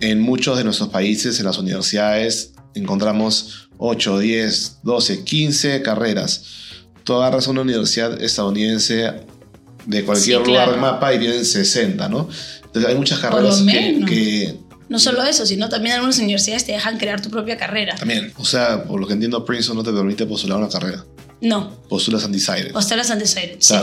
en muchos de nuestros países, en las universidades, encontramos 8, 10, 12, 15 carreras. Tú agarras una universidad estadounidense de cualquier Sí, lugar claro. del mapa y tienen 60, ¿no? Entonces hay muchas carreras que, que No solo eso, sino también algunas universidades te dejan crear tu propia carrera. también, o sea, por lo que entiendo, Princeton no te permite postular una carrera. No, Postulas undecided. postulas undecided. sí.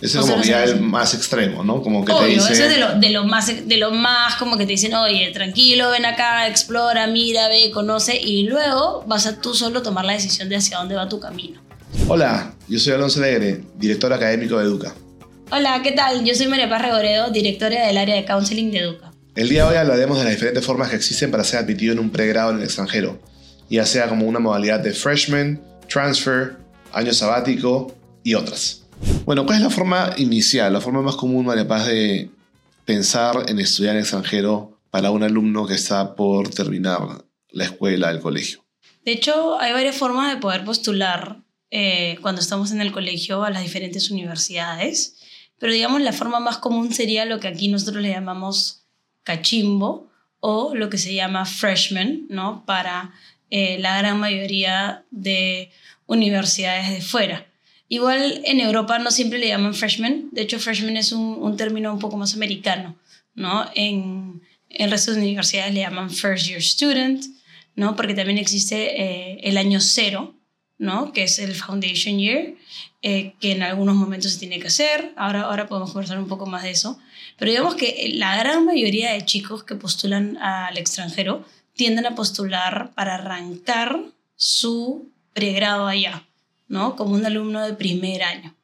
Ese es Postulas como que ya el más extremo, ¿no? Como que te Obvio, dice... eso es de lo, de, lo más, de lo más como que te dicen, oye, tranquilo, ven acá, explora, mira, ve, conoce, y luego vas a tú solo tomar la decisión de hacia dónde va tu camino. Hola, yo soy Alonso Alegre, director académico de Educa. Hola, ¿qué tal? Yo soy María Paz Regoredo, directora del área de counseling de Educa. El día de hoy hablaremos de las diferentes formas que existen para ser admitido en un pregrado en el extranjero, ya sea como una modalidad de freshman, transfer, año sabático y otras. Bueno, ¿cuál es la forma inicial, la forma más común, María Paz, de pensar en estudiar en extranjero para un alumno que está por terminar la escuela, el colegio? De hecho, hay varias formas de poder postular eh, cuando estamos en el colegio a las diferentes universidades, pero digamos la forma más común sería lo que aquí nosotros le llamamos cachimbo o lo que se llama freshman, ¿no? Para eh, la gran mayoría de universidades de fuera. Igual en Europa no siempre le llaman freshman, de hecho freshman es un, un término un poco más americano, ¿no? En, en el resto de universidades le llaman first year student, ¿no? Porque también existe eh, el año cero, ¿no? Que es el foundation year, eh, que en algunos momentos se tiene que hacer. Ahora, ahora podemos conversar un poco más de eso. Pero digamos que la gran mayoría de chicos que postulan al extranjero tienden a postular para arrancar su pregrado allá, ¿no? Como un alumno de primer año.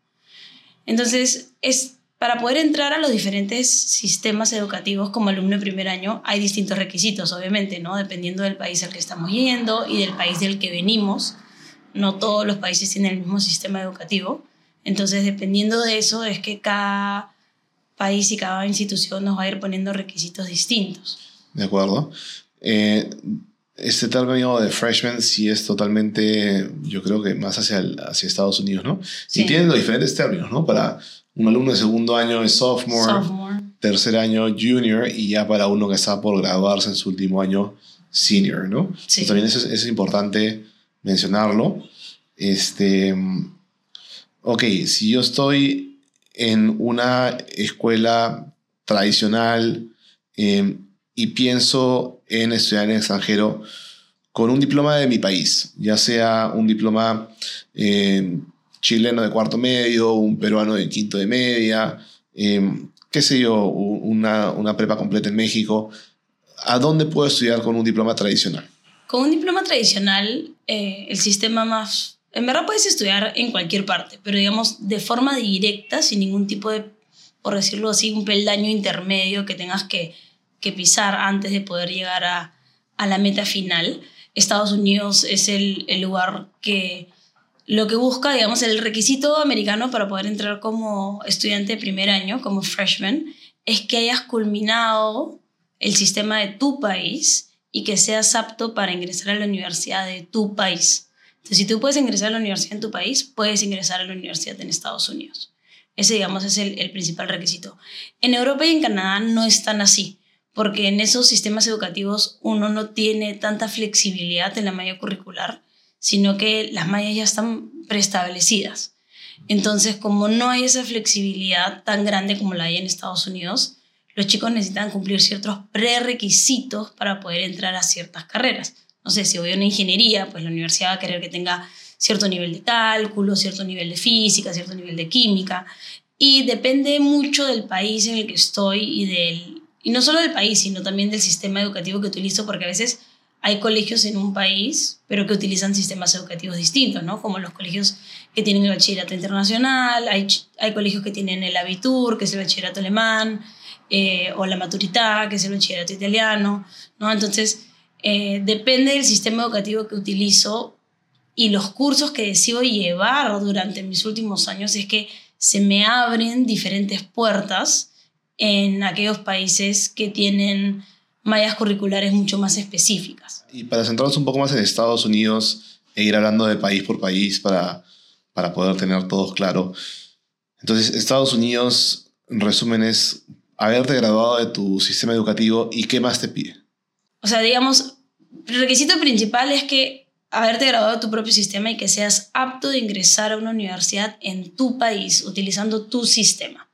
Entonces, es, para poder entrar a los diferentes sistemas educativos como alumno de primer año, hay distintos requisitos, obviamente, ¿no? Dependiendo del país al que estamos yendo y del país del que venimos. No todos los países tienen el mismo sistema educativo. Entonces, dependiendo de eso, es que cada país y cada institución nos va a ir poniendo requisitos distintos. ¿De acuerdo? Eh, este término de freshman sí es totalmente, yo creo que más hacia, el- hacia Estados Unidos, ¿no? Sí. Y tienen los diferentes términos, ¿no? Para un alumno de segundo año es sophomore, Sophomore. tercer año junior y ya para uno que está por graduarse en su último año senior, ¿no? Sí. Entonces, también eso es, eso es importante mencionarlo. Este, ok, si yo estoy en una escuela tradicional eh, y pienso en estudiar en el extranjero con un diploma de mi país, ya sea un diploma eh, chileno de cuarto medio, un peruano de quinto de media, eh, qué sé yo, una, una prepa completa en México, ¿a dónde puedo estudiar con un diploma tradicional? Con un diploma tradicional, eh, el sistema más... En verdad puedes estudiar en cualquier parte, pero digamos de forma directa, sin ningún tipo de, por decirlo así, un peldaño intermedio que tengas que, que pisar antes de poder llegar a, a la meta final. Estados Unidos es el, el lugar que lo que busca, digamos, el requisito americano para poder entrar como estudiante de primer año, como freshman, es que hayas culminado el sistema de tu país y que seas apto para ingresar a la universidad de tu país. Entonces, si tú puedes ingresar a la universidad en tu país, puedes ingresar a la universidad en Estados Unidos. Ese, digamos, es el, el principal requisito. En Europa y en Canadá no es tan así, porque en esos sistemas educativos uno no tiene tanta flexibilidad en la malla curricular, sino que las mallas ya están preestablecidas. Entonces, como no hay esa flexibilidad tan grande como la hay en Estados Unidos, los chicos necesitan cumplir ciertos prerequisitos para poder entrar a ciertas carreras. No sé, si voy a una ingeniería, pues la universidad va a querer que tenga cierto nivel de cálculo, cierto nivel de física, cierto nivel de química. Y depende mucho del país en el que estoy y del... Y no solo del país, sino también del sistema educativo que utilizo, porque a veces hay colegios en un país, pero que utilizan sistemas educativos distintos, ¿no? Como los colegios que tienen el bachillerato internacional, hay, hay colegios que tienen el Abitur, que es el bachillerato alemán, eh, o la maturità, que es el bachillerato italiano, ¿no? Entonces, eh, depende del sistema educativo que utilizo y los cursos que decido llevar durante mis últimos años es que se me abren diferentes puertas en aquellos países que tienen mallas curriculares mucho más específicas. Y para centrarnos un poco más en Estados Unidos e ir hablando de país por país para, para poder tener todos claro. Entonces, Estados Unidos, en resumen, es haberte graduado de tu sistema educativo y qué más te pide. O sea, digamos, el requisito principal es que haberte graduado de tu propio sistema y que seas apto de ingresar a una universidad en tu país utilizando tu sistema.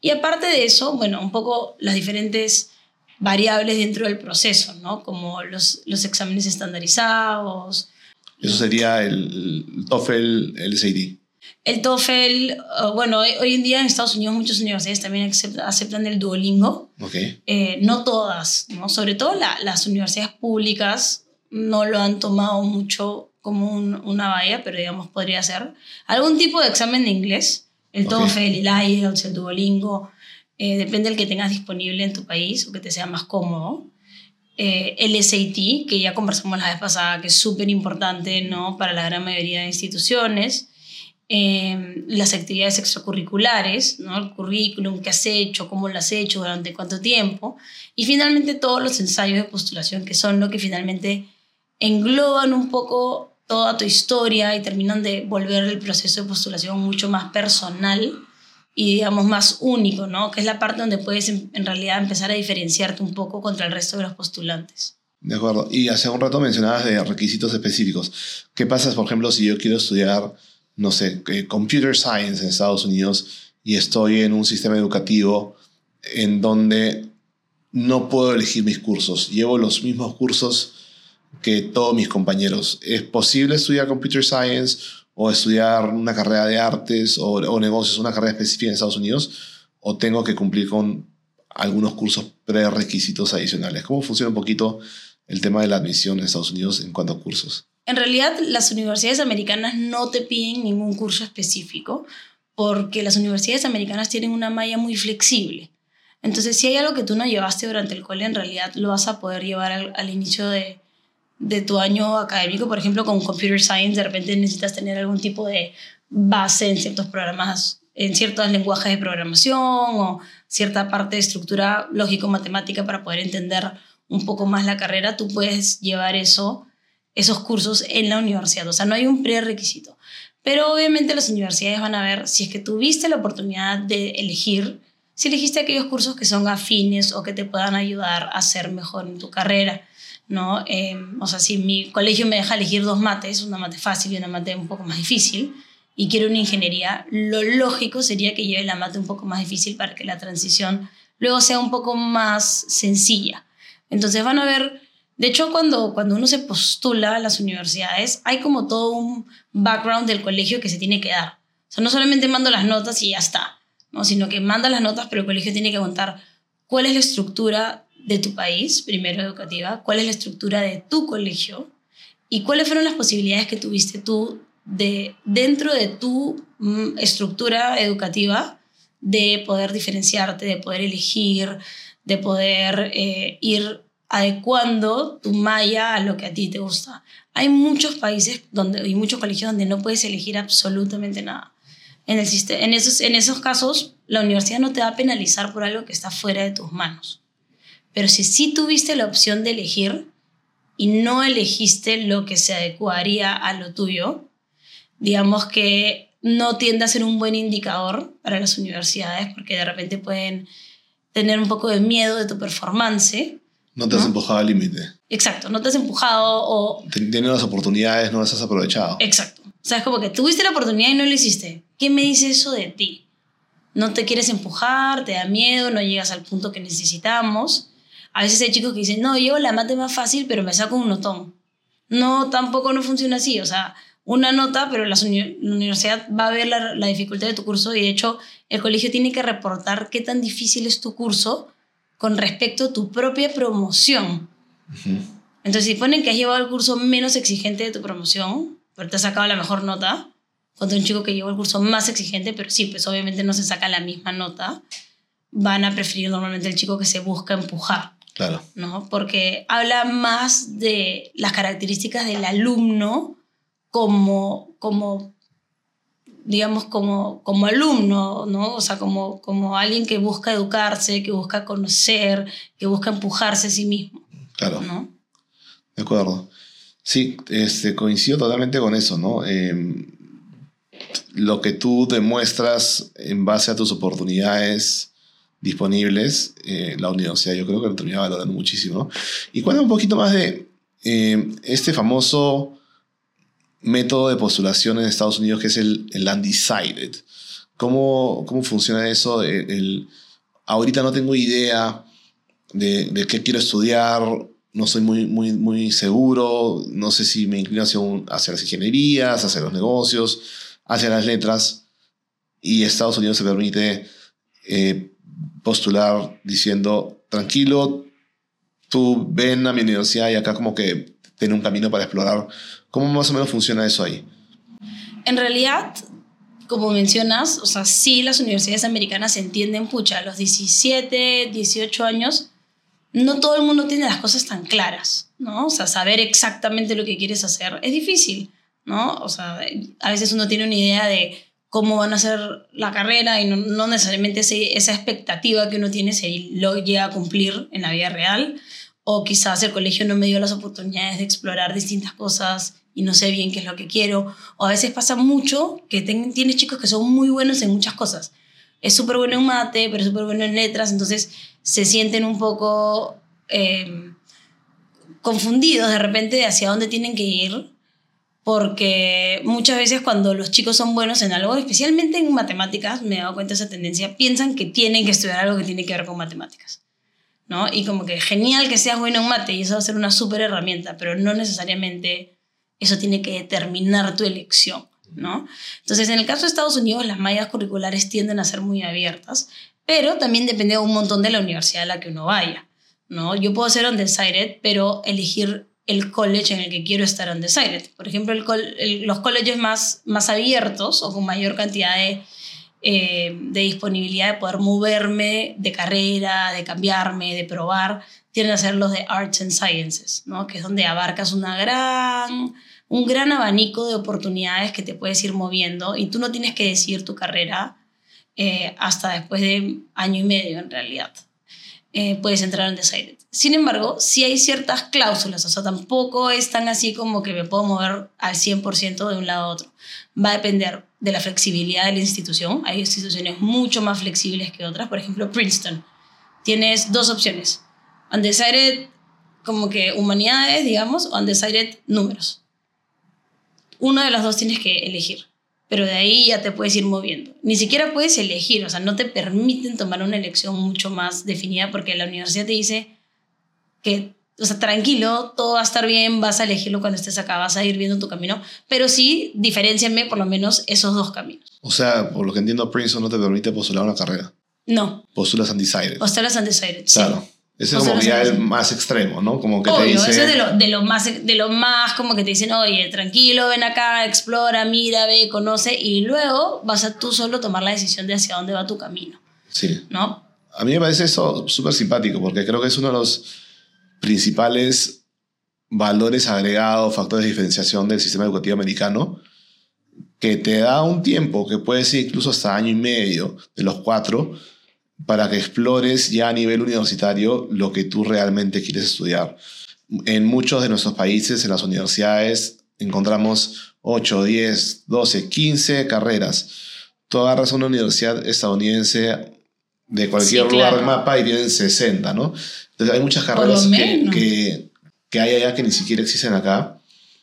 Y aparte de eso, bueno, un poco las diferentes variables dentro del proceso, ¿no? Como los, los exámenes estandarizados. Eso sería el, TOEFL, el SAT. El TOEFL, bueno, hoy, en día en Estados Unidos muchas universidades también aceptan, el Duolingo. Okay. Eh, no todas, ¿no? Sobre todo las universidades públicas no lo han tomado mucho como una valla, pero digamos podría ser. Algún tipo de examen de inglés, el TOEFL, el IELTS, el Duolingo, eh, depende del que tengas disponible en tu país o que te sea más cómodo. Eh, el SAT, que ya conversamos la vez pasada, que es súper importante ¿no? para la gran mayoría de instituciones. Eh, las actividades extracurriculares, ¿no? el currículum, qué has hecho, cómo lo has hecho, durante cuánto tiempo. Y finalmente todos los ensayos de postulación, que son lo que finalmente engloban un poco toda tu historia y terminan de volver el proceso de postulación mucho más personal y digamos más único, ¿no? Que es la parte donde puedes en, realidad empezar a diferenciarte un poco contra el resto de los postulantes. De acuerdo. Y hace un rato mencionabas de requisitos específicos. ¿Qué pasa, por ejemplo, si yo quiero estudiar, no sé, eh, computer science en Estados Unidos y estoy en un sistema educativo en donde no puedo elegir mis cursos? Llevo los mismos cursos que todos mis compañeros. ¿Es posible estudiar computer science o estudiar una carrera de artes o, negocios, una carrera específica en Estados Unidos, o tengo que cumplir con algunos cursos prerequisitos adicionales. ¿Cómo funciona un poquito el tema de la admisión en Estados Unidos en cuanto a cursos? En realidad, las universidades americanas no te piden ningún curso específico porque las universidades americanas tienen una malla muy flexible. Entonces, si hay algo que tú no llevaste durante el cole, en realidad lo vas a poder llevar al inicio de, de tu año académico, por ejemplo, con Computer Science, de repente necesitas tener algún tipo de base en ciertos programas, en ciertos lenguajes de programación o cierta parte de estructura lógico-matemática para poder entender un poco más la carrera, tú puedes llevar eso, esos cursos en la universidad. O sea, no hay un prerequisito. Pero obviamente las universidades van a ver si es que tuviste la oportunidad de elegir, si elegiste aquellos cursos que son afines o que te puedan ayudar a ser mejor en tu carrera. ¿No? Eh, o sea, si mi colegio me deja elegir dos mates, una mate fácil y una mate un poco más difícil, y quiero una ingeniería, lo lógico sería que lleve la mate un poco más difícil para que la transición luego sea un poco más sencilla. Entonces van a ver, de hecho cuando, cuando uno se postula a las universidades, hay como todo un background del colegio que se tiene que dar. O sea, no solamente mando las notas y ya está, ¿no? sino que manda las notas, pero el colegio tiene que contar cuál es la estructura de tu país, primero educativa, cuál es la estructura de tu colegio y cuáles fueron las posibilidades que tuviste tú de, dentro de tu mm, estructura educativa de poder diferenciarte, de poder elegir, de poder eh, ir adecuando tu malla a lo que a ti te gusta. Hay muchos países donde, y muchos colegios donde no puedes elegir absolutamente nada. En, el, en, esos, en esos casos, la universidad no te va a penalizar por algo que está fuera de tus manos. Pero si sí tuviste la opción de elegir y no elegiste lo que se adecuaría a lo tuyo, digamos que no tiende a ser un buen indicador para las universidades porque de repente pueden tener un poco de miedo de tu performance. No te has empujado al límite. Exacto, no te has empujado o... Tienes las oportunidades, no las has aprovechado. Exacto. O sea, es como que tuviste la oportunidad y no lo hiciste. ¿Qué me dice eso de ti? No te quieres empujar, te da miedo, no llegas al punto que necesitamos. A veces hay chicos que dicen, no, yo la mate más fácil, pero me saco un notón. No, tampoco no funciona así. O sea, una nota, pero la, universidad va a ver la, dificultad de tu curso y de hecho el colegio tiene que reportar qué tan difícil es tu curso con respecto a tu propia promoción. Entonces, si ponen que has llevado el curso menos exigente de tu promoción, pero te has sacado la mejor nota, contra un chico que llevó el curso más exigente, pero sí, pues obviamente no se saca la misma nota, van a preferir normalmente el chico que se busca empujar. Claro. ¿no? Porque habla más de las características del alumno como, como digamos, como, como alumno, ¿no? O sea, como, como alguien que busca educarse, que busca conocer, que busca empujarse a sí mismo. Claro. ¿no? De acuerdo. Sí, este, coincido totalmente con eso, ¿no? Em, lo que tú demuestras en base a tus oportunidades disponibles, eh, la universidad yo creo que lo termina valorando muchísimo. Y cuéntame un poquito más de eh, este famoso método de postulación en Estados Unidos que es el, undecided. ¿Cómo, ¿Cómo funciona eso? El, ahorita no tengo idea de, de, qué quiero estudiar, no soy muy, muy, muy seguro, no sé si me inclino hacia, hacia las ingenierías, hacia los negocios, hacia las letras, y Estados Unidos se permite eh, postular diciendo, tranquilo, tú ven a mi universidad y acá como que tiene un camino para explorar. ¿Cómo más o menos funciona eso ahí? En realidad, como mencionas, o sea, sí las universidades americanas entienden, pucha, a los 17, 18 años, no todo el mundo tiene las cosas tan claras, ¿no? O sea, saber exactamente lo que quieres hacer es difícil, ¿no? O sea, a veces uno tiene una idea de cómo van a ser la carrera y no, necesariamente esa expectativa que uno tiene se lo llega a cumplir en la vida real, o quizás el colegio no me dio las oportunidades de explorar distintas cosas y no sé bien qué es lo que quiero. O a veces pasa mucho que tienes chicos que son muy buenos en muchas cosas. Es súper bueno en mate, pero súper bueno en letras, entonces se sienten un poco eh, confundidos de repente de hacia dónde tienen que ir. Porque muchas veces cuando los chicos son buenos en algo, especialmente en matemáticas, me he dado cuenta de esa tendencia, piensan que tienen que estudiar algo que tiene que ver con matemáticas. ¿no? Y como que genial que seas bueno en mate y eso va a ser una súper herramienta, pero no necesariamente eso tiene que determinar tu elección, ¿no? Entonces, en el caso de Estados Unidos, las mallas curriculares tienden a ser muy abiertas, pero también depende un montón de la universidad a la que uno vaya, ¿no? Yo puedo ser undecided, pero elegir el college en el que quiero estar undecided. Por ejemplo, los colleges más, más abiertos o con mayor cantidad de, eh, de disponibilidad de poder moverme de carrera, de cambiarme, de probar, tienen a ser los de Arts and Sciences, ¿no? que es donde abarcas una gran un gran abanico de oportunidades que te puedes ir moviendo y tú no tienes que decidir tu carrera eh, hasta después de año y medio en realidad. Eh, puedes entrar en Decided. Sin embargo, sí hay ciertas cláusulas, o sea, tampoco es tan así como que me puedo mover al 100% de un lado a otro. Va a depender de la flexibilidad de la institución. Hay instituciones mucho más flexibles que otras. Por ejemplo, Princeton. Tienes dos opciones. Undecided como que humanidades, digamos, o undecided números uno de los dos tienes que elegir, pero de ahí ya te puedes ir moviendo. Ni siquiera puedes elegir, o sea, no te permiten tomar una elección mucho más definida porque la universidad te dice que, o sea, tranquilo, todo va a estar bien, vas a elegirlo cuando estés acá, vas a ir viendo tu camino, pero sí, diferenciame por lo menos esos dos caminos. O sea, por lo que entiendo, Princeton no te permite postular una carrera. No. Postulas undecided. Postulas undecided, claro. Ese es como ya el más extremo, ¿no? Como que te dice... eso es de lo, de lo, más, de lo más como que te dicen, oye, tranquilo, ven acá, explora, mira, ve, conoce, y luego vas a tú solo tomar la decisión de hacia dónde va tu camino. Sí. ¿No? A mí me parece eso súper simpático, porque creo que es uno de los principales valores agregados, factores de diferenciación del sistema educativo americano, que te da un tiempo, que puede ser incluso hasta año y medio, de los cuatro, para que explores ya a nivel universitario lo que tú realmente quieres estudiar. En muchos de nuestros países, en las universidades, encontramos 8, 10, 12, 15 carreras. Tú agarras una universidad estadounidense de cualquier lugar del mapa y tienen 60, ¿no? Entonces hay muchas carreras que, que, que hay allá que ni siquiera existen acá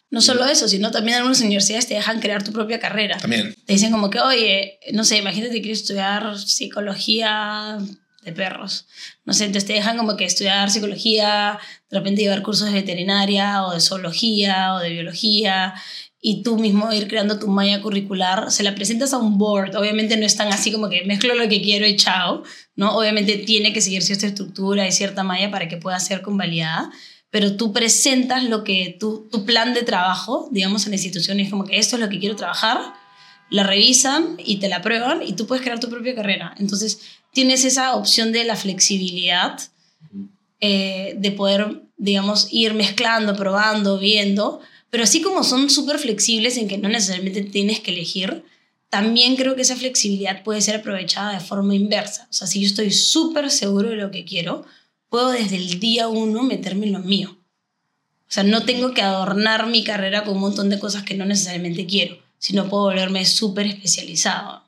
no solo eso, sino también algunas universidades te dejan crear tu propia carrera. También. Te dicen como que, oye, no sé, imagínate que quieres estudiar psicología de perros. No sé, entonces te dejan como que estudiar psicología, de repente llevar cursos de veterinaria o de zoología o de biología y tú mismo ir creando tu malla curricular, se la presentas a un board, obviamente no es tan así como que mezclo lo que quiero y chao, ¿no? Obviamente tiene que seguir cierta estructura y cierta malla para que pueda ser convalidada, pero tú presentas lo que tu, tu plan de trabajo, digamos, en la institución, es como que esto es lo que quiero trabajar, la revisan y te la aprueban y tú puedes crear tu propia carrera. Entonces, tienes esa opción de la flexibilidad, eh, de poder, digamos, ir mezclando, probando, viendo, pero así como son súper flexibles en que no necesariamente tienes que elegir, también creo que esa flexibilidad puede ser aprovechada de forma inversa. O sea, si yo estoy súper seguro de lo que quiero, puedo desde el día uno meterme en lo mío. O sea, no tengo que adornar mi carrera con un montón de cosas que no necesariamente quiero, sino puedo volverme súper especializado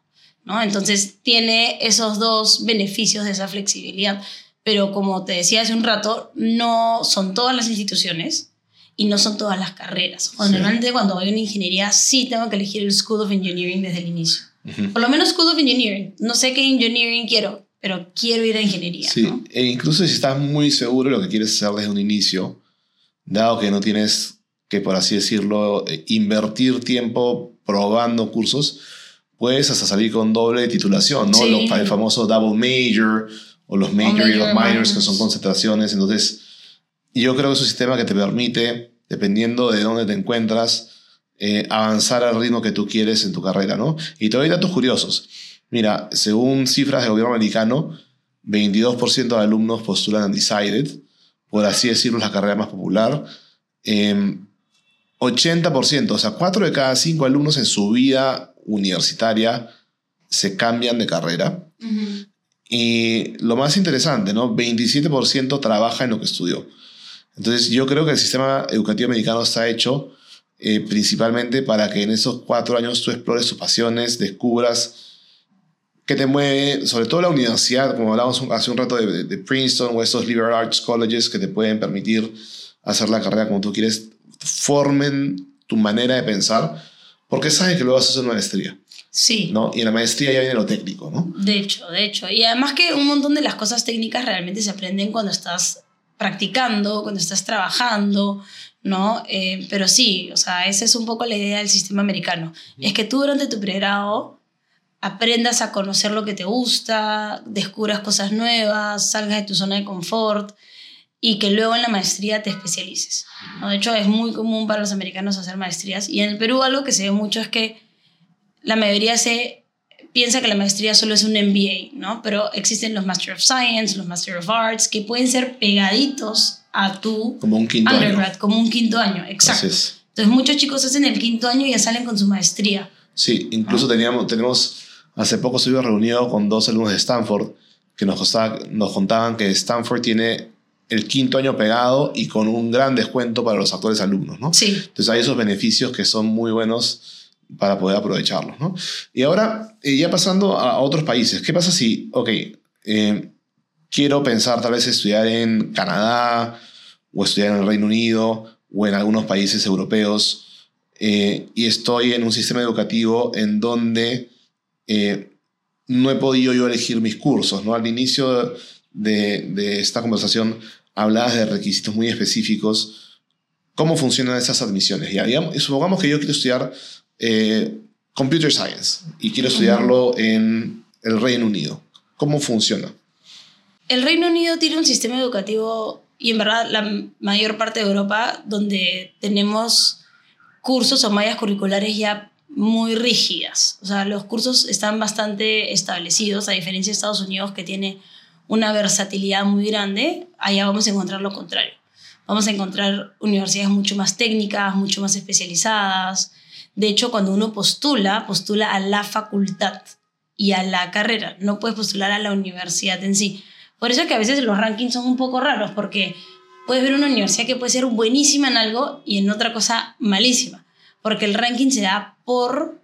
¿no? Entonces tiene esos dos beneficios de esa flexibilidad. Pero como te decía hace un rato, no son todas las instituciones y no son todas las carreras. Normalmente cuando voy a una ingeniería sí tengo que elegir el School of Engineering desde el inicio. Por lo menos School of Engineering. No sé qué engineering quiero, pero quiero ir a ingeniería. Sí, e incluso si estás muy seguro de lo que quieres hacer desde un inicio, dado que no tienes que, por así decirlo, eh, invertir tiempo probando cursos, puedes hasta salir con doble titulación, ¿no? el famoso double major o los major, y los minors, que son concentraciones. Entonces, yo creo que es un sistema que te permite, dependiendo de dónde te encuentras, eh, avanzar al ritmo que tú quieres en tu carrera, ¿no? Y te doy datos curiosos. Mira, según cifras del gobierno americano, 22% de alumnos postulan Undecided, por así decirlo, la carrera más popular. 80%, em, o sea, 4 de cada 5 alumnos en su vida universitaria se cambian de carrera. Y lo más interesante, ¿no? 27% trabaja en lo que estudió. Entonces, yo creo que el sistema educativo americano está hecho eh, principalmente para que en esos cuatro años tú explores tus pasiones, descubras qué te mueve, sobre todo la universidad, como hablábamos hace un rato de, de, Princeton o esos liberal arts colleges que te pueden permitir hacer la carrera como tú quieres, formen tu manera de pensar, porque sabes que luego vas a hacer una maestría. Sí. ¿no? Y en la maestría ya viene lo técnico, ¿no? De hecho, de hecho. Y además que un montón de las cosas técnicas realmente se aprenden cuando estás practicando, cuando estás trabajando, ¿no? Eh, pero sí, o sea, esa es un poco la idea del sistema americano. Es que tú durante tu pregrado aprendas a conocer lo que te gusta, descubras cosas nuevas, salgas de tu zona de confort y que luego en la maestría te especialices. ¿no? De hecho, es muy común para los americanos hacer maestrías y en el Perú algo que se ve mucho es que la mayoría se piensa que la maestría solo es un MBA, ¿no? Pero existen los Master of Science, los Master of Arts, que pueden ser pegaditos a tu como un quinto undergrad, como un quinto año, exacto. Entonces muchos chicos hacen el quinto año y ya salen con su maestría. Sí, incluso teníamos, tenemos, hace poco estuvimos reunidos con dos alumnos de Stanford que nos, nos contaban que Stanford tiene el quinto año pegado y con un gran descuento para los actuales alumnos, ¿no? Sí. Entonces hay esos beneficios que son muy buenos para poder aprovecharlos. ¿no? Y ahora, eh, ya pasando a otros países, ¿qué pasa si, ok, eh, quiero pensar tal vez estudiar en Canadá o estudiar en el Reino Unido o en algunos países europeos eh, y estoy en un sistema educativo en donde no he podido yo elegir mis cursos? ¿no? Al inicio de, de esta conversación hablabas de requisitos muy específicos. ¿Cómo funcionan esas admisiones? Ya, digamos, supongamos que yo quiero estudiar eh, computer Science y quiero estudiarlo en el Reino Unido. ¿Cómo funciona? El Reino Unido tiene un sistema educativo y en verdad la mayor parte de Europa donde tenemos cursos o mallas curriculares ya muy rígidas. O sea, los cursos están bastante establecidos, a diferencia de Estados Unidos que tiene una versatilidad muy grande, allá vamos a encontrar lo contrario. Vamos a encontrar universidades mucho más técnicas, mucho más especializadas, de hecho, cuando uno postula, postula a la facultad y a la carrera, no puedes postular a la universidad en sí. Por eso es que a veces los rankings son un poco raros, porque puedes ver una universidad que puede ser buenísima en algo y en otra cosa malísima, porque el ranking se da por,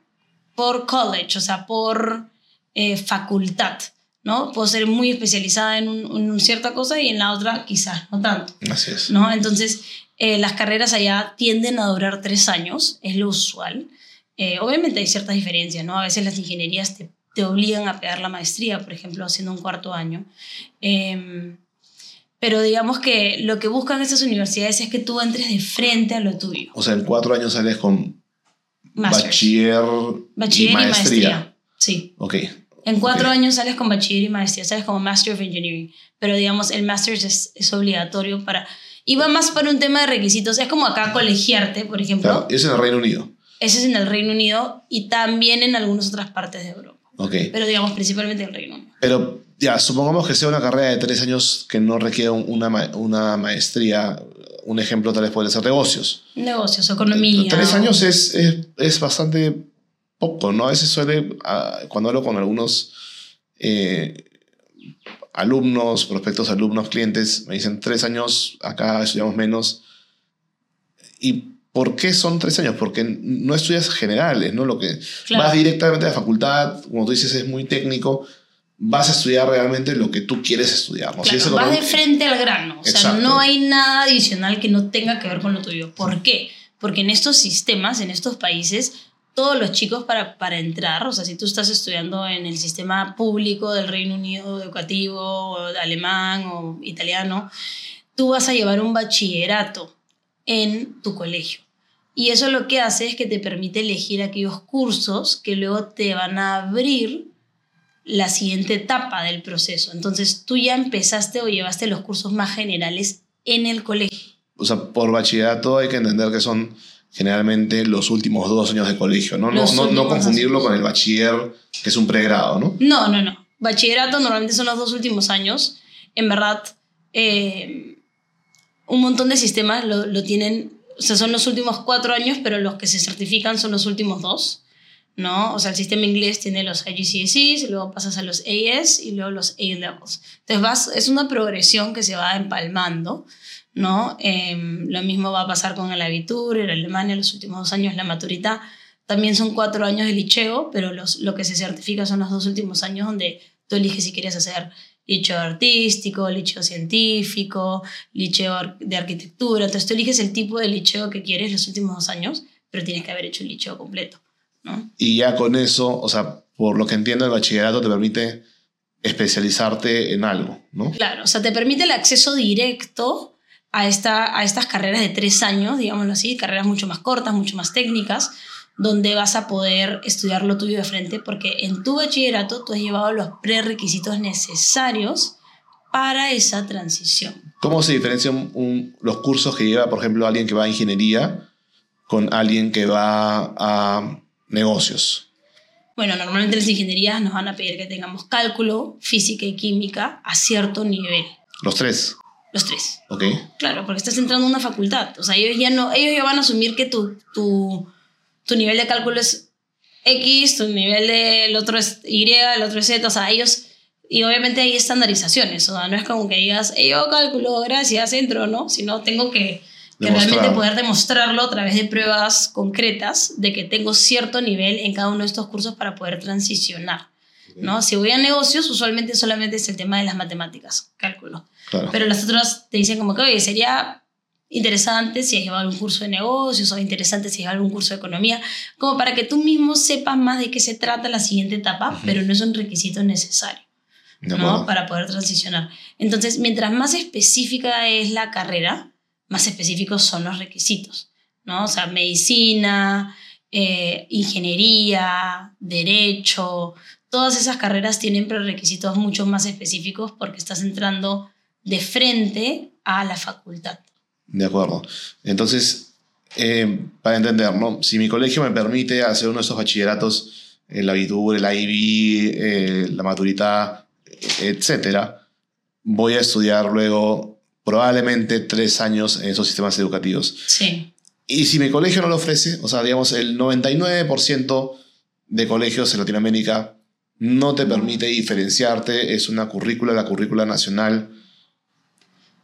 por college, o sea, por eh, facultad. ¿no? Puedo ser muy especializada en, una cierta cosa y en la otra quizás no tanto. Así es. ¿no? Entonces, eh, las carreras allá tienden a durar tres años, es lo usual. Eh, obviamente hay ciertas diferencias, ¿no? A veces las ingenierías te, te, obligan a pegar la maestría, por ejemplo, haciendo un cuarto año. Em, pero digamos que lo que buscan esas universidades es que tú entres de frente a lo tuyo. O sea, en cuatro años sales con bachiller, bachiller y, maestría. Sí. Ok. En cuatro años sales con bachiller y maestría, sales como Master of Engineering. Pero digamos, el Master es, es obligatorio para y va más para un tema de requisitos. Es como acá colegiarte, por ejemplo. Claro, es en el Reino Unido. Ese es en el Reino Unido y también en algunas otras partes de Europa. Ok. Pero digamos principalmente en el Reino Unido. Pero ya, supongamos que sea una carrera de tres años que no requiere una, una maestría. Un ejemplo tal vez puede ser negocios. Negocios, economía. Tres años es, es, es bastante poco, ¿no? A veces suele, cuando hablo con algunos eh, alumnos, prospectos alumnos, clientes, me dicen tres años, acá estudiamos menos. Y ¿por qué son tres años? Porque no estudias generales, ¿no? Lo que vas directamente a la facultad, como tú dices, es muy técnico, vas a estudiar realmente lo que tú quieres estudiar. ¿no? vas de frente al grano, o sea, no hay nada adicional que no tenga que ver con lo tuyo. ¿Por qué? Porque en estos sistemas, en estos países, todos los chicos para, para entrar, o sea, si tú estás estudiando en el sistema público del Reino Unido educativo, o alemán o italiano, tú vas a llevar un bachillerato en tu colegio. Y eso lo que hace es que te permite elegir aquellos cursos que luego te van a abrir la siguiente etapa del proceso. Entonces tú ya empezaste o llevaste los cursos más generales en el colegio. O sea, por bachillerato hay que entender que son generalmente los últimos dos años de colegio, ¿no? No, no, confundirlo con el bachiller, que es un pregrado, ¿no? No, no, no. Bachillerato normalmente son los dos últimos años. En verdad, eh, un montón de sistemas lo, lo tienen, o sea, son los últimos cuatro años, pero los que se certifican son los últimos dos. ¿No? O sea, el sistema inglés tiene los IGCSEs, luego pasas a los AS y luego los A-levels. Entonces vas, es una progresión que se va empalmando, ¿no? Em, lo mismo va a pasar con el Abitur, en Alemania los últimos dos años la maturidad. También son cuatro años de liceo, pero los, lo que se certifica son los dos últimos años donde tú eliges si quieres hacer liceo artístico, liceo científico, liceo de arquitectura. Entonces tú eliges el tipo de liceo que quieres los últimos dos años, pero tienes que haber hecho el liceo completo. Y ya con eso, o sea, por lo que entiendo, el bachillerato te permite especializarte en algo, ¿no? Claro, o sea, te permite el acceso directo a, esta, a estas carreras de tres años, digámoslo así, carreras mucho más cortas, mucho más técnicas, donde vas a poder estudiar lo tuyo de frente, porque en tu bachillerato tú has llevado los prerequisitos necesarios para esa transición. ¿Cómo se diferencian los cursos que lleva, por ejemplo, alguien que va a ingeniería con alguien que va a negocios? Bueno, normalmente las ingenierías nos van a pedir que tengamos cálculo, física y química a cierto nivel. ¿Los tres? Los tres. Ok. Claro, porque estás entrando a una facultad. O sea, ellos ya, no, ellos ya van a asumir que tu, tu, tu nivel de cálculo es X, tu nivel del otro es Y, el otro es Z. O sea, ellos... Y obviamente hay estandarizaciones. O sea, no es como que digas, yo cálculo, gracias, entro, ¿no? Sino tengo que que realmente poder demostrarlo a través de pruebas concretas de que tengo cierto nivel en cada uno de estos cursos para poder transicionar. ¿no? Si voy a negocios, usualmente solamente es el tema de las matemáticas, cálculo. Pero las otras te dicen como que, oye, sería interesante si has llevado un curso de negocios o interesante si has llevado un curso de economía, como para que tú mismo sepas más de qué se trata la siguiente etapa, pero no es un requisito necesario. ¿no? Para poder transicionar. Entonces, mientras más específica es la carrera, más específicos son los requisitos, ¿no? O sea, medicina, eh, ingeniería, derecho, todas esas carreras tienen requisitos mucho más específicos porque estás entrando de frente a la facultad. De acuerdo. Entonces, eh, para entender, ¿no? si mi colegio me permite hacer uno de esos bachilleratos, el Abitur, el IB, eh, la maturidad, etcétera, voy a estudiar luego probablemente tres años en esos sistemas educativos. Sí. Y si mi colegio no lo ofrece, o sea, digamos, el 99% de colegios en Latinoamérica no te permite diferenciarte, es una currícula, la currícula nacional,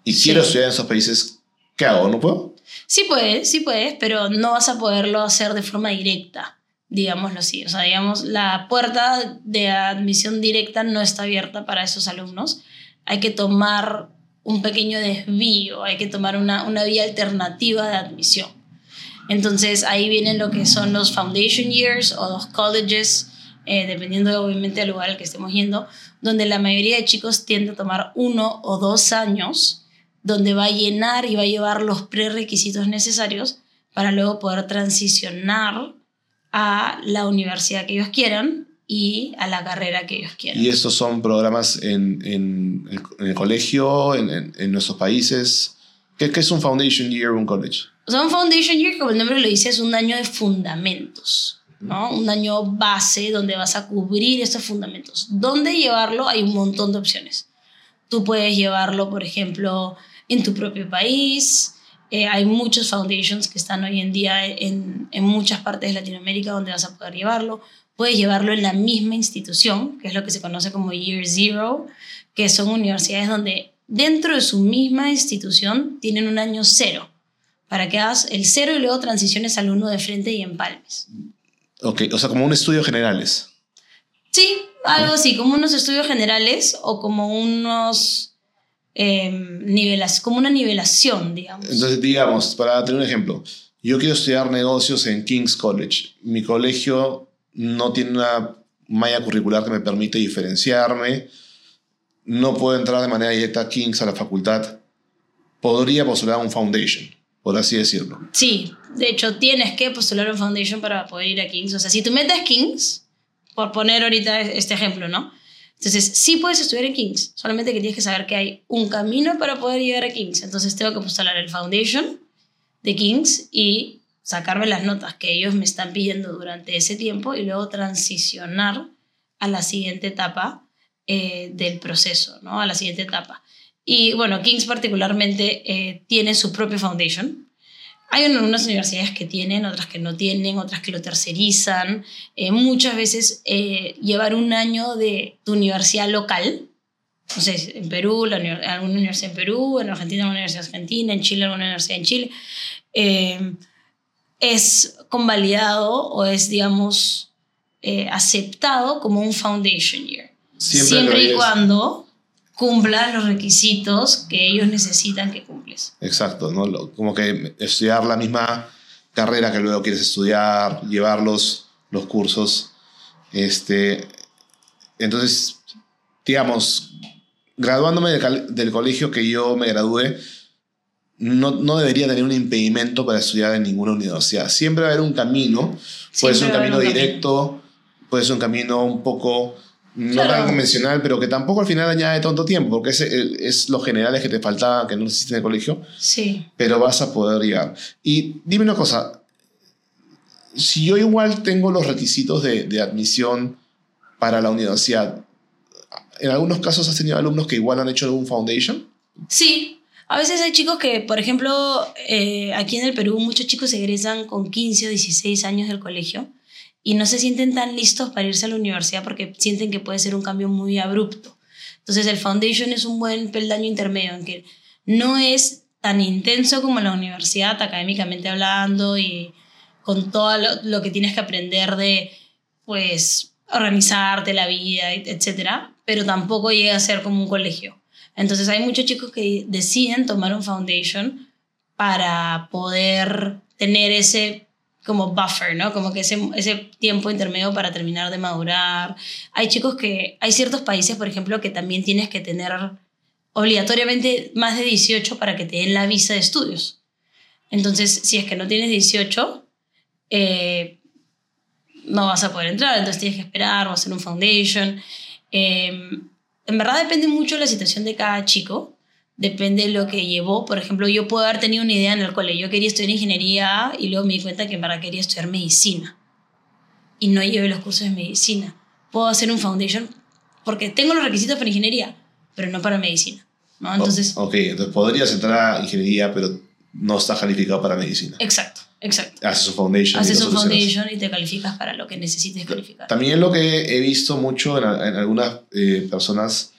y quiero estudiar en esos países, ¿qué hago? ¿No puedo? Sí puedes, sí puedes, pero no vas a poderlo hacer de forma directa, digámoslo así. O sea, digamos, la puerta de admisión directa no está abierta para esos alumnos. Hay que tomar un pequeño desvío, hay que tomar una, una vía alternativa de admisión. Entonces ahí vienen lo que son los foundation years o los colleges, eh, dependiendo obviamente del lugar al que estemos yendo, donde la mayoría de chicos tiende a tomar uno o dos años, donde va a llenar y va a llevar los prerequisitos necesarios para luego poder transicionar a la universidad que ellos quieran y a la carrera que ellos quieran. ¿Y estos son programas en, en, el, colegio, en, en, nuestros países? ¿Qué, ¿Qué, es un Foundation Year un college? O sea, un Foundation Year, como el nombre lo dice, es un año de fundamentos, ¿no? Un año base donde vas a cubrir estos fundamentos. ¿Dónde llevarlo? Hay un montón de opciones. Tú puedes llevarlo, por ejemplo, en tu propio país. Eh, hay muchos foundations que están hoy en día en, en muchas partes de Latinoamérica donde vas a poder llevarlo puedes llevarlo en la misma institución, que es lo que se conoce como Year Zero, que son universidades donde dentro de su misma institución tienen un año cero para que hagas el cero y luego transiciones al uno de frente y empalmes. Ok, o sea, como un estudio generales. Sí, algo así, como unos estudios generales o como unos em, nivelas, como una nivelación, digamos. Entonces, digamos, para tener un ejemplo, yo quiero estudiar negocios en King's College. Mi colegio no tiene una malla curricular que me permite diferenciarme. No puedo entrar de manera directa a King's a la facultad. Podría postular un foundation, por así decirlo. Sí, de hecho tienes que postular un foundation para poder ir a King's. O sea, si tú metes King's, por poner ahorita este ejemplo, ¿no? Entonces, sí puedes estudiar en King's, solamente que tienes que saber que hay un camino para poder llegar a King's. Entonces, tengo que postular el foundation de King's y sacarme las notas que ellos me están pidiendo durante ese tiempo y luego transicionar a la siguiente etapa eh, del proceso, ¿no? A la siguiente etapa. Y bueno, King's particularmente eh, tiene su propio foundation. Hay unas universidades que tienen, otras que no tienen, otras que lo tercerizan. Eh, muchas veces llevar un año de tu universidad local, no sé, en Perú, la, alguna universidad en Perú, en Argentina, una universidad argentina, en Chile, alguna universidad en Chile, eh, es convalidado o es, digamos, eh, aceptado como un foundation year. Siempre, y cuando cumpla los requisitos que ellos necesitan que cumples. Exacto, ¿no? como que estudiar la misma carrera que luego quieres estudiar, llevar los, los cursos. Este, entonces, digamos, graduándome del colegio que yo me gradué, no, no, debería tener un impedimento para estudiar en ninguna universidad. Siempre va a haber un camino, puede ser un camino directo, puede ser un camino un poco no tan convencional, pero que tampoco al final añade tanto tiempo, porque es, es los generales que te faltaban, que no existen en el colegio. Sí. Pero vas a poder llegar. Y dime una cosa, si yo igual tengo los requisitos de, de admisión para la universidad, ¿en algunos casos has tenido alumnos que igual han hecho algún foundation? Sí, a veces hay chicos que, por ejemplo, eh, aquí en el Perú, muchos chicos egresan con 15 o 16 años del colegio y no se sienten tan listos para irse a la universidad porque sienten que puede ser un cambio muy abrupto. Entonces el foundation es un buen peldaño intermedio en que no es tan intenso como la universidad académicamente hablando y con todo lo, lo que tienes que aprender de, pues, organizarte la vida, etcétera, pero tampoco llega a ser como un colegio. Entonces hay muchos chicos que deciden tomar un foundation para poder tener ese como buffer, ¿no? Como que ese, ese tiempo intermedio para terminar de madurar. Hay chicos que, hay ciertos países, por ejemplo, que también tienes que tener obligatoriamente más de 18 para que te den la visa de estudios. Entonces, si es que no tienes 18, eh, no vas a poder entrar, entonces tienes que esperar o hacer un foundation. Eh, en verdad depende mucho de la situación de cada chico, depende de lo que llevó. Por ejemplo, yo puedo haber tenido una idea en el colegio, yo quería estudiar ingeniería y luego me di cuenta que en verdad quería estudiar medicina y no llevé los cursos de medicina. Puedo hacer un foundation porque tengo los requisitos para ingeniería, pero no para medicina. ¿no? Entonces, ok, entonces podrías entrar a ingeniería, pero no estás calificado para medicina. Exacto. Exacto. Haces un foundation. Haces un foundation y te calificas para lo que necesites calificar. También lo que he visto mucho en, algunas eh, personas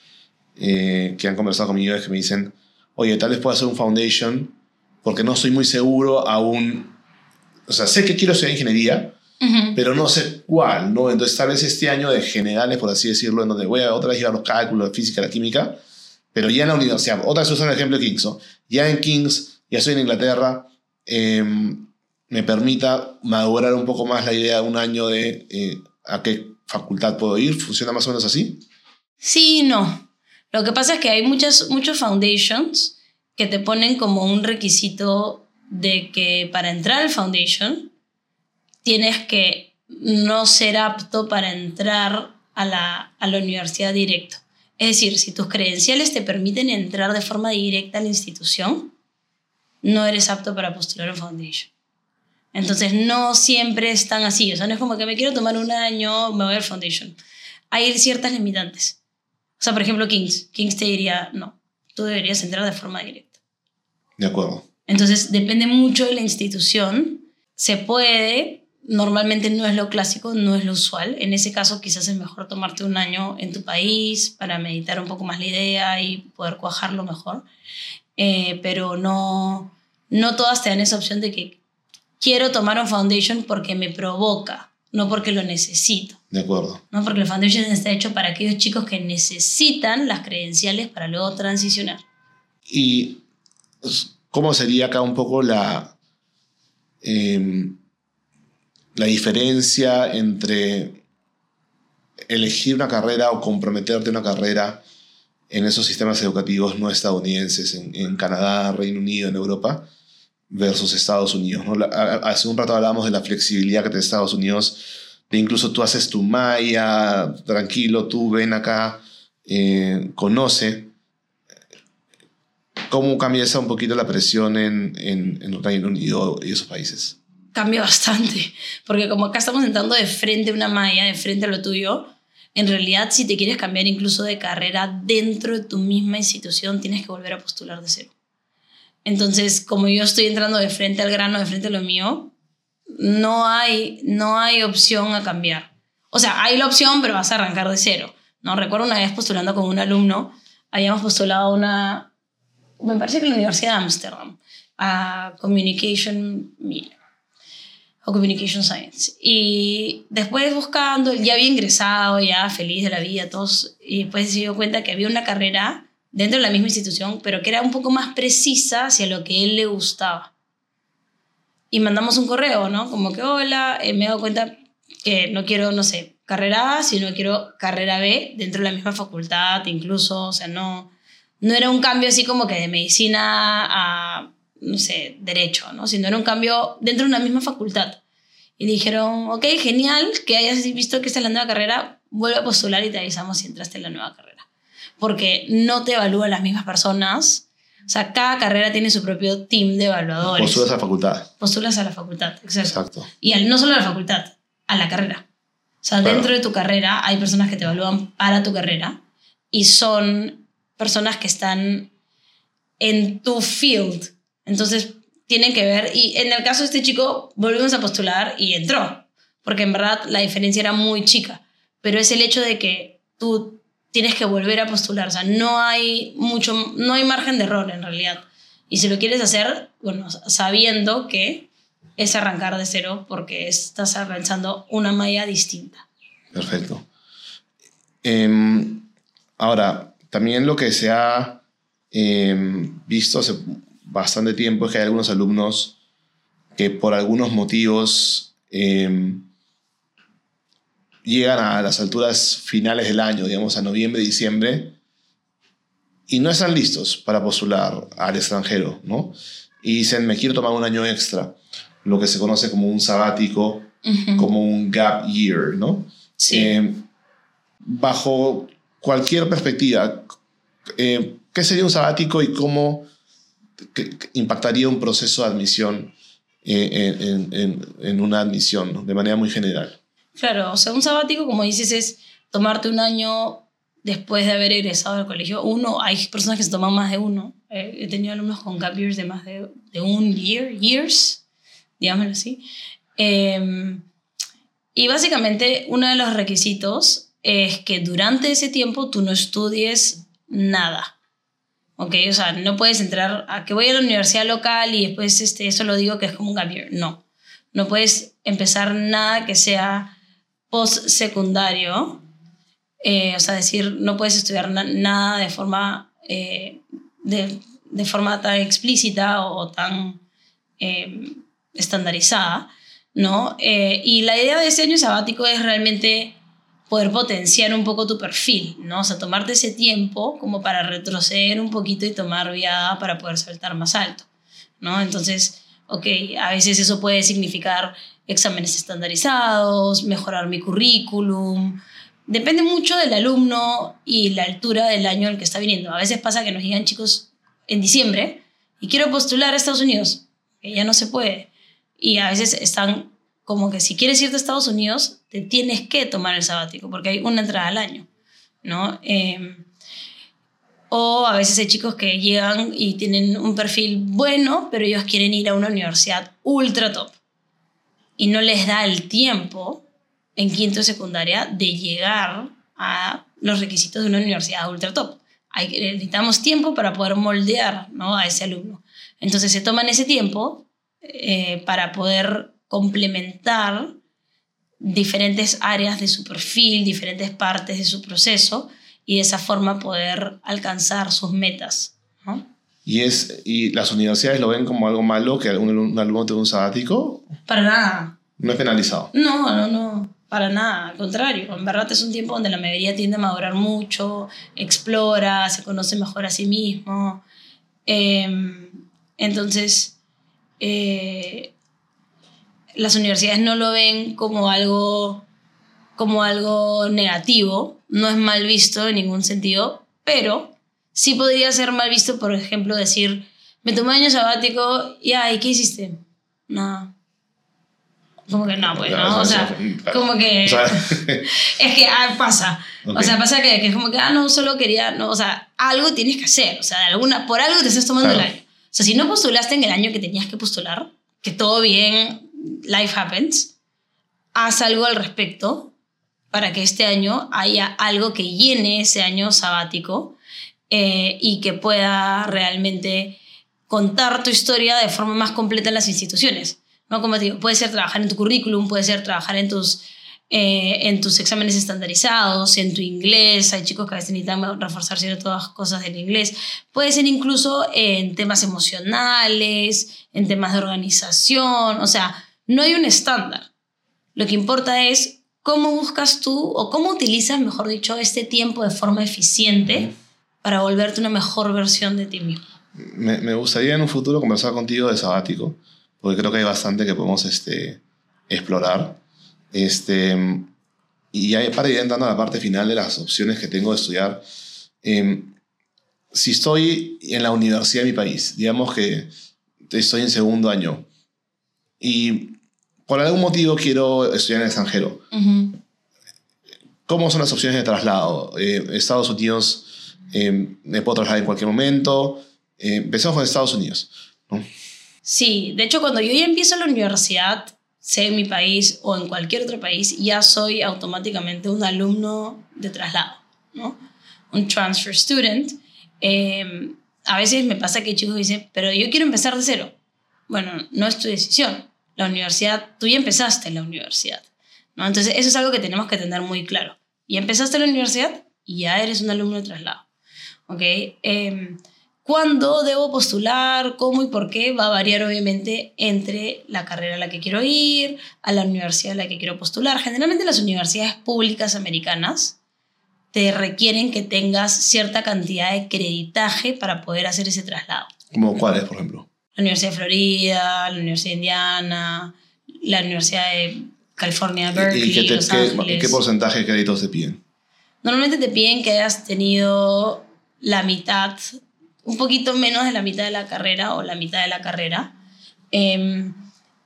eh, que han conversado conmigo es que me dicen, oye, tal vez puedo hacer un foundation porque no estoy muy seguro aún. O sea, sé que quiero estudiar ingeniería, pero no sé cuál, ¿no? Entonces, tal vez este año de generales, por así decirlo, en donde voy a otra vez llevar los cálculos, la física, la química, pero ya en la universidad. Otra vez usan el ejemplo de King's, ¿no? Ya en King's, ya estoy en Inglaterra. Eh, me permita madurar un poco más la idea de un año de eh, a qué facultad puedo ir. ¿Funciona más o menos así? Sí, no. Lo que pasa es que hay muchas, muchos foundations que te ponen como un requisito de que para entrar al foundation tienes que no ser apto para entrar a la, a la universidad directo. Es decir, si tus credenciales te permiten entrar de forma directa a la institución, no eres apto para postular un foundation. Entonces no siempre están así, o sea, no es como que me quiero tomar un año, me voy al foundation. Hay ciertas limitantes. O sea, por ejemplo, Kings. Kings te diría, no, tú deberías entrar de forma directa. De acuerdo. Entonces depende mucho de la institución. Se puede, normalmente no es lo clásico, no es lo usual. En ese caso quizás es mejor tomarte un año en tu país para meditar un poco más la idea y poder cuajarlo mejor. Eh, pero no, no todas te dan esa opción de que quiero tomar un foundation porque me provoca, no porque lo necesito. De acuerdo. ¿no? Porque el foundation está hecho para aquellos chicos que necesitan las credenciales para luego transicionar. ¿Y cómo sería acá un poco la, em, la diferencia entre elegir una carrera o comprometerte a una carrera en esos sistemas educativos no estadounidenses, en, Canadá, Reino Unido, en Europa, versus Estados Unidos. Hace un rato hablábamos de la flexibilidad que tiene Estados Unidos, de incluso tú haces tu malla, tranquilo, tú ven acá, eh, conoce. ¿Cómo cambia esa un poquito la presión en, en, en Reino Unido y esos países? Cambia bastante, porque como acá estamos entrando de frente a una malla, de frente a lo tuyo, en realidad si te quieres cambiar incluso de carrera dentro de tu misma institución, tienes que volver a postular de cero. Entonces, como yo estoy entrando de frente al grano, de frente a lo mío, no hay, no hay opción a cambiar. O sea, hay la opción, pero vas a arrancar de cero. ¿no? Recuerdo una vez postulando con un alumno, habíamos postulado una, me parece que la Universidad de Ámsterdam, a Communication Media o Communication Science. Y después buscando, ya había ingresado, ya feliz de la vida, todos, y después se dio cuenta que había una carrera dentro de la misma institución, pero que era un poco más precisa hacia lo que él le gustaba. Y mandamos un correo, ¿no? Como que, hola, eh, me he dado cuenta que no quiero, no sé, carrera A, sino quiero carrera B dentro de la misma facultad, incluso, o sea, no, no era un cambio así como que de medicina a no sé, derecho, ¿no? Sino era un cambio dentro de una misma facultad. Y dijeron, ok, genial que hayas visto que esta es la nueva carrera, vuelve a postular y te avisamos si entraste en la nueva carrera. Porque no te evalúan las mismas personas. O sea, cada carrera tiene su propio team de evaluadores. Postulas a la facultad. Postulas a la facultad, exacto. Y no solo a la facultad, a la carrera. O sea, dentro de tu carrera hay personas que te evalúan para tu carrera y son personas que están en tu field, entonces, tienen que ver, y en el caso de este chico, volvimos a postular y entró, porque en verdad la diferencia era muy chica, pero es el hecho de que tú tienes que volver a postular, o sea, no hay mucho, no hay margen de error en realidad. Y si lo quieres hacer, bueno, sabiendo que es arrancar de cero porque estás avanzando una malla distinta. Perfecto. Em, ahora, también lo que se ha em, visto hace bastante tiempo es que hay algunos alumnos que por algunos motivos em, llegan a las alturas finales del año, digamos a noviembre, diciembre, y no están listos para postular al extranjero, ¿no? Y dicen, me quiero tomar un año extra, lo que se conoce como un sabático, como un gap year, ¿no? Sí. Em, bajo cualquier perspectiva, eh, ¿qué sería un sabático y cómo impactaría un proceso de admisión eh, en, en, una admisión de manera muy general. Claro, o sea, un sabático, como dices, es tomarte un año después de haber egresado del colegio. Uno, hay personas que se toman más de uno. Eh, he tenido alumnos con gap years de más de, de un year, years, digámoslo así. Em, y básicamente uno de los requisitos es que durante ese tiempo tú no estudies nada. ¿ok? O sea, no puedes entrar a que voy a la universidad local y después este, eso lo digo que es como un gap year. No, no puedes empezar nada que sea post-secundario. Eh, o sea, decir, no puedes estudiar nada de forma, eh, de, de, forma tan explícita o, tan eh, estandarizada, ¿no? y la idea de ese año sabático es realmente poder potenciar un poco tu perfil, ¿no? O sea, tomarte ese tiempo como para retroceder un poquito y tomar viada para poder saltar más alto, ¿no? Entonces, ok, a veces eso puede significar exámenes estandarizados, mejorar mi currículum, depende mucho del alumno y la altura del año en que está viniendo. A veces pasa que nos llegan chicos en diciembre y quiero postular a Estados Unidos, que ya no se puede. Y a veces están como que si quieres irte a Estados Unidos, te tienes que tomar el sabático, porque hay una entrada al año, ¿no? Em, o a veces hay chicos que llegan y tienen un perfil bueno, pero ellos quieren ir a una universidad ultra top. Y no les da el tiempo en quinto secundaria de llegar a los requisitos de una universidad ultra top. Hay, necesitamos tiempo para poder moldear ¿no? a ese alumno. Entonces se toman ese tiempo eh, para poder complementar diferentes áreas de su perfil, diferentes partes de su proceso y de esa forma poder alcanzar sus metas. ¿no? ¿Y, es, ¿Y las universidades lo ven como algo malo que algún, un alumno tenga un sabático? Para nada. No es penalizado. No, no, no. Para nada, al contrario. En verdad es un tiempo donde la mayoría tiende a madurar mucho, explora, se conoce mejor a sí mismo. Em, entonces, eh, las universidades no lo ven como algo, como algo negativo, no es mal visto en ningún sentido, pero sí podría ser mal visto, por ejemplo, decir, me tomé año sabático y, ay, ¿qué hiciste? Nada. Como que no, pues, ¿no? O sea, como que... es que ah, pasa. O sea, pasa que, que, es como que, ah, no, solo quería, no, o sea, algo tienes que hacer, o sea, de alguna, por algo te estás tomando el año. O sea, si no postulaste en el año que tenías que postular, que todo bien, life happens, haz algo al respecto para que este año haya algo que llene ese año sabático eh, y que pueda realmente contar tu historia de forma más completa en las instituciones. ¿no? Puede ser trabajar en tu currículum, puede ser trabajar en tus, eh, en tus exámenes estandarizados, en tu inglés. Hay chicos que a veces necesitan reforzar ciertas cosas del inglés. Puede ser incluso en temas emocionales, en temas de organización. O sea, no hay un estándar. Lo que importa es cómo buscas tú o cómo utilizas, mejor dicho, este tiempo de forma eficiente para volverte una mejor versión de ti mismo. Me, me gustaría en un futuro conversar contigo de sabático porque creo que hay bastante que podemos este, explorar. Este, y ya para ir entrando a la parte final de las opciones que tengo de estudiar, em, si estoy en la universidad de mi país, digamos que estoy en segundo año y por algún motivo quiero estudiar en el extranjero, ¿cómo son las opciones de traslado? Eh, Estados Unidos em, me puedo trasladar en cualquier momento. Eh, empezamos con Estados Unidos. ¿no? Sí, de hecho cuando yo ya empiezo la universidad, sea en mi país o en cualquier otro país, ya soy automáticamente un alumno de traslado, ¿no? Un transfer student. Em, a veces me pasa que chicos dicen, pero yo quiero empezar de cero. Bueno, no es tu decisión. La universidad, tú ya empezaste en la universidad, ¿no? Entonces eso es algo que tenemos que tener muy claro. Ya empezaste en la universidad y ya eres un alumno de traslado, ¿ok? Eh, ¿Cuándo debo postular? ¿Cómo y por qué? Va a variar obviamente entre la carrera a la que quiero ir, a la universidad a la que quiero postular. Generalmente las universidades públicas americanas te requieren que tengas cierta cantidad de creditaje para poder hacer ese traslado. ¿Como cuáles, por ejemplo? La Universidad de Florida, la Universidad de Indiana, la Universidad de California, Berkeley, ¿Y qué, Los qué, qué porcentaje de créditos te piden? Normalmente te piden que hayas tenido la mitad un poquito menos de la mitad de la carrera o la mitad de la carrera. Em,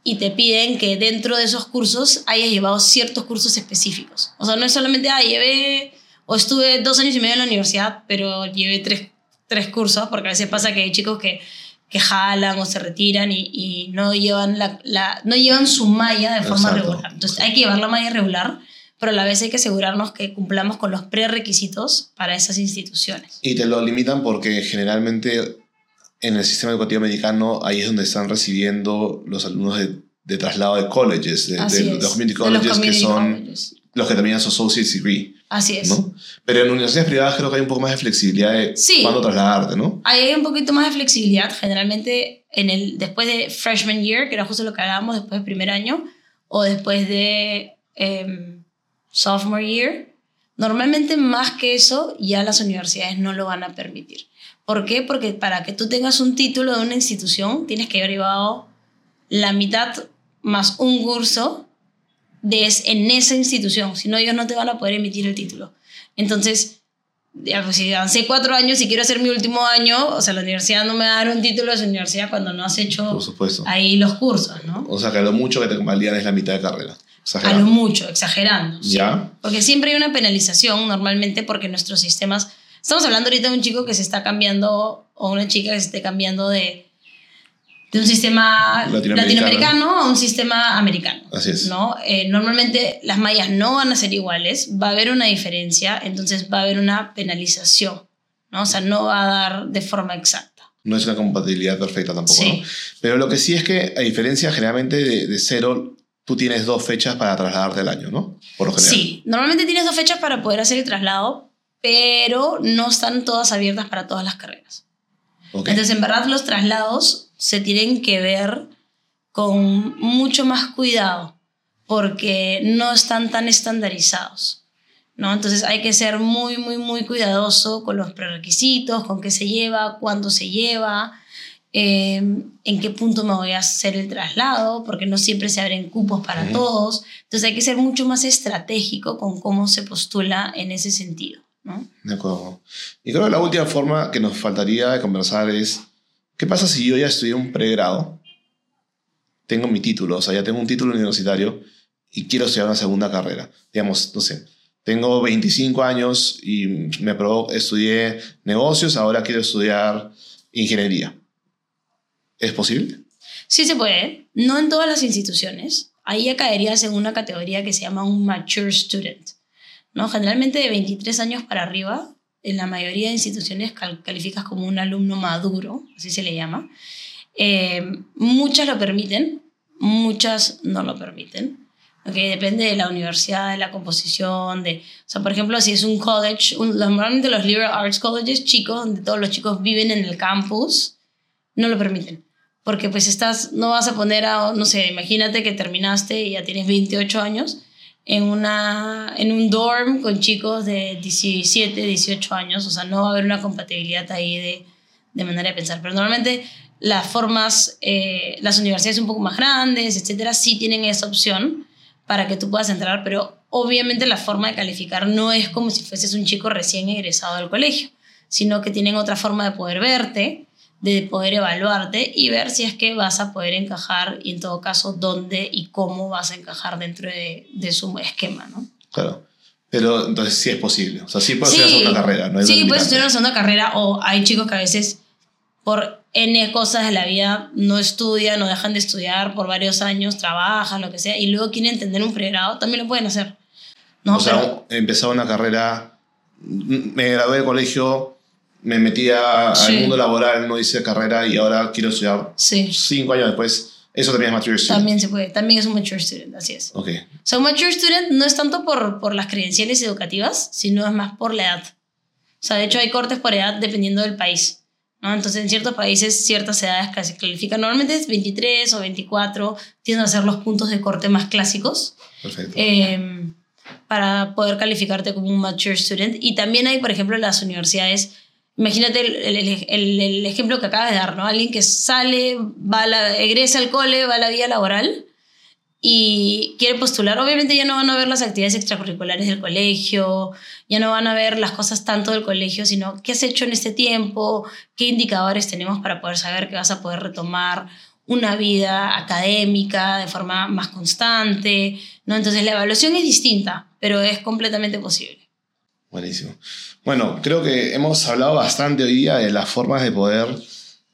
y te piden que dentro de esos cursos hayas llevado ciertos cursos específicos. O sea, no es solamente, ah, llevé o estuve dos años y medio en la universidad, pero llevé tres, tres cursos, porque a veces pasa que hay chicos que, que jalan o se retiran y, y no, llevan la, la, no llevan su malla de forma Exacto. regular. Entonces hay que llevar la malla regular, pero a la vez hay que asegurarnos que cumplamos con los prerequisitos para esas instituciones. Y te lo limitan porque generalmente en el sistema educativo americano ahí es donde están recibiendo los alumnos de, de traslado de colleges, de, de- de los community De los colleges community que son colleges. Los que terminan su associate's degree. Así es. ¿no? Pero en universidades privadas creo que hay un poco más de flexibilidad de Sí. cuándo trasladarte, ¿no? Hay un poquito más de flexibilidad. Generalmente, en el, después de freshman year, que era justo lo que hablábamos, después del primer año, o después de em, sophomore year, normalmente más que eso, ya las universidades no lo van a permitir. ¿Por qué? Porque para que tú tengas un título de una institución, tienes que haber llevado la mitad más un curso de es, en esa institución. Si no, ellos no te van a poder emitir el título. Entonces, pues, si avancé cuatro años y quiero hacer mi último año, o sea, la universidad no me va a dar un título de esa universidad cuando no has hecho ahí los cursos, ¿no? O sea que lo mucho que te convalidan es la mitad de carrera. A lo Exagerando. mucho, exagerando. sí. Ya. Porque siempre hay una penalización normalmente porque nuestros sistemas... Estamos hablando ahorita de un chico que se está cambiando o una chica que se esté cambiando de, de un sistema Latinoamericano. latinoamericano, a un sistema americano. Así es. ¿no? Eh, normalmente las mallas no van a ser iguales, va a haber una diferencia, entonces va a haber una penalización, ¿no? O sea, no va a dar de forma exacta. No es una compatibilidad perfecta tampoco, Sí. ¿no? Pero lo que sí es que, a diferencia generalmente de, de cero, tú tienes dos fechas para trasladarte al año, ¿no? Por lo general. Sí, normalmente tienes dos fechas para poder hacer el traslado, pero no están todas abiertas para todas las carreras. Ok. Entonces, en verdad, los traslados se tienen que ver con mucho más cuidado porque no están tan estandarizados. ¿no? Entonces hay que ser muy, muy, muy cuidadoso con los prerequisitos, con qué se lleva, cuándo se lleva, eh, en qué punto me voy a hacer el traslado, porque no siempre se abren cupos para todos. Entonces hay que ser mucho más estratégico con cómo se postula en ese sentido. ¿no? De acuerdo. Y creo que la última forma que nos faltaría de conversar es, ¿qué pasa si yo ya estudié un pregrado? Tengo mi título, o sea, ya tengo un título universitario y quiero estudiar una segunda carrera. Digamos, no sé, tengo 25 años y me aprobó, estudié negocios, ahora quiero estudiar ingeniería. ¿Es posible? Sí se puede, no en todas las instituciones. Ahí ya caerías en una categoría que se llama un mature student. ¿no? Generalmente de 23 años para arriba, en la mayoría de instituciones cal- calificas como un alumno maduro, así se le llama. Eh, muchas lo permiten, muchas no lo permiten. ¿ok? Depende de la universidad, de la composición, de... O sea, por ejemplo, si es un college, un, normalmente los liberal arts colleges chicos, donde todos los chicos viven en el campus, no lo permiten porque pues estás, no vas a poner a, no sé, imagínate que terminaste y ya tienes 28 años en, una, en un dorm con chicos de 17, 18 años, o sea, no va a haber una compatibilidad ahí de, de manera de pensar, pero normalmente las formas, eh, las universidades un poco más grandes, etcétera, sí tienen esa opción para que tú puedas entrar, pero obviamente la forma de calificar no es como si fueses un chico recién egresado del colegio, sino que tienen otra forma de poder verte, de poder evaluarte y ver si es que vas a poder encajar y en todo caso dónde y cómo vas a encajar dentro de, de su esquema, ¿no? Claro. Pero entonces sí es posible. O sea, sí puedes estudiar una carrera. No sí, puedes estudiar una segunda carrera o hay chicos que a veces por N cosas de la vida no estudian o dejan de estudiar por varios años, trabajan, lo que sea, y luego quieren tener un pregrado, también lo pueden hacer. ¿no? o sea, Pero- empezar una carrera, me gradué del colegio, me metí a- Sí. al mundo laboral, no hice carrera y ahora quiero estudiar sí, cinco años después. Eso también es mature student. también se puede, también es un mature student, así es. Ok. O sea, un mature student no es tanto por, por las credenciales educativas, sino es más por la edad. O sea, de hecho hay cortes por edad dependiendo del país. ¿no? Entonces, en ciertos países, ciertas edades que se califican. Normalmente es 23 o 24, tienden a ser los puntos de corte más clásicos Perfecto. eh, para poder calificarte como un mature student. Y también hay, por ejemplo, las universidades. Imagínate el, el- el- ejemplo que acabas de dar, ¿no? Alguien que sale, va a la, egresa al cole, va a la vía laboral y quiere postular. Obviamente ya no van a ver las actividades extracurriculares del colegio, ya no van a ver las cosas tanto del colegio, sino qué has hecho en este tiempo, qué indicadores tenemos para poder saber que vas a poder retomar una vida académica de forma más constante, ¿no? Entonces la evaluación es distinta, pero es completamente posible. Buenísimo. Bueno, creo que hemos hablado bastante hoy día de las formas de poder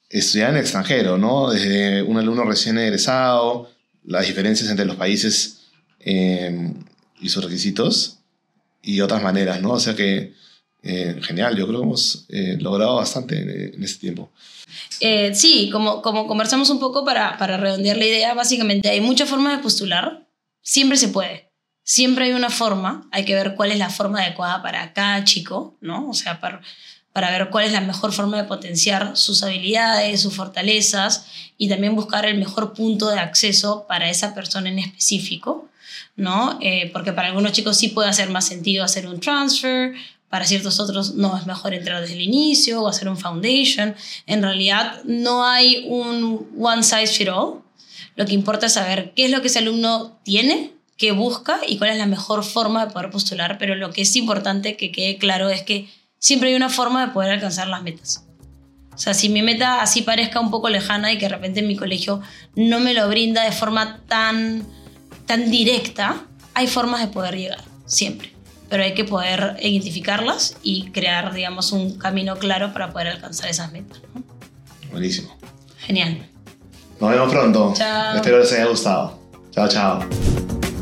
estudiar en el extranjero, ¿no? Desde un alumno recién egresado, las diferencias entre los países eh, y sus requisitos y otras maneras, ¿no? O sea que, eh, genial, yo creo que hemos eh, logrado bastante en, en este tiempo. Eh, sí, como, como conversamos un poco para, para redondear la idea, básicamente hay muchas formas de postular, siempre se puede, siempre hay una forma, hay que ver cuál es la forma adecuada para cada chico, ¿no? O sea, para, para ver cuál es la mejor forma de potenciar sus habilidades, sus fortalezas y también buscar el mejor punto de acceso para esa persona en específico, ¿no? Eh, porque para algunos chicos sí puede hacer más sentido hacer un transfer, para ciertos otros no es mejor entrar desde el inicio o hacer un foundation. En realidad no hay un one size fit all. Lo que importa es saber qué es lo que ese alumno tiene, qué busca y cuál es la mejor forma de poder postular. Pero lo que es importante que quede claro es que siempre hay una forma de poder alcanzar las metas. O sea, si mi meta así parezca un poco lejana y que de repente mi colegio no me lo brinda de forma tan, tan directa, hay formas de poder llegar, siempre. Pero hay que poder identificarlas y crear, digamos, un camino claro para poder alcanzar esas metas. ¿no? Buenísimo. Genial. Nos vemos pronto. Chao. Espero les haya gustado. Chao, chao.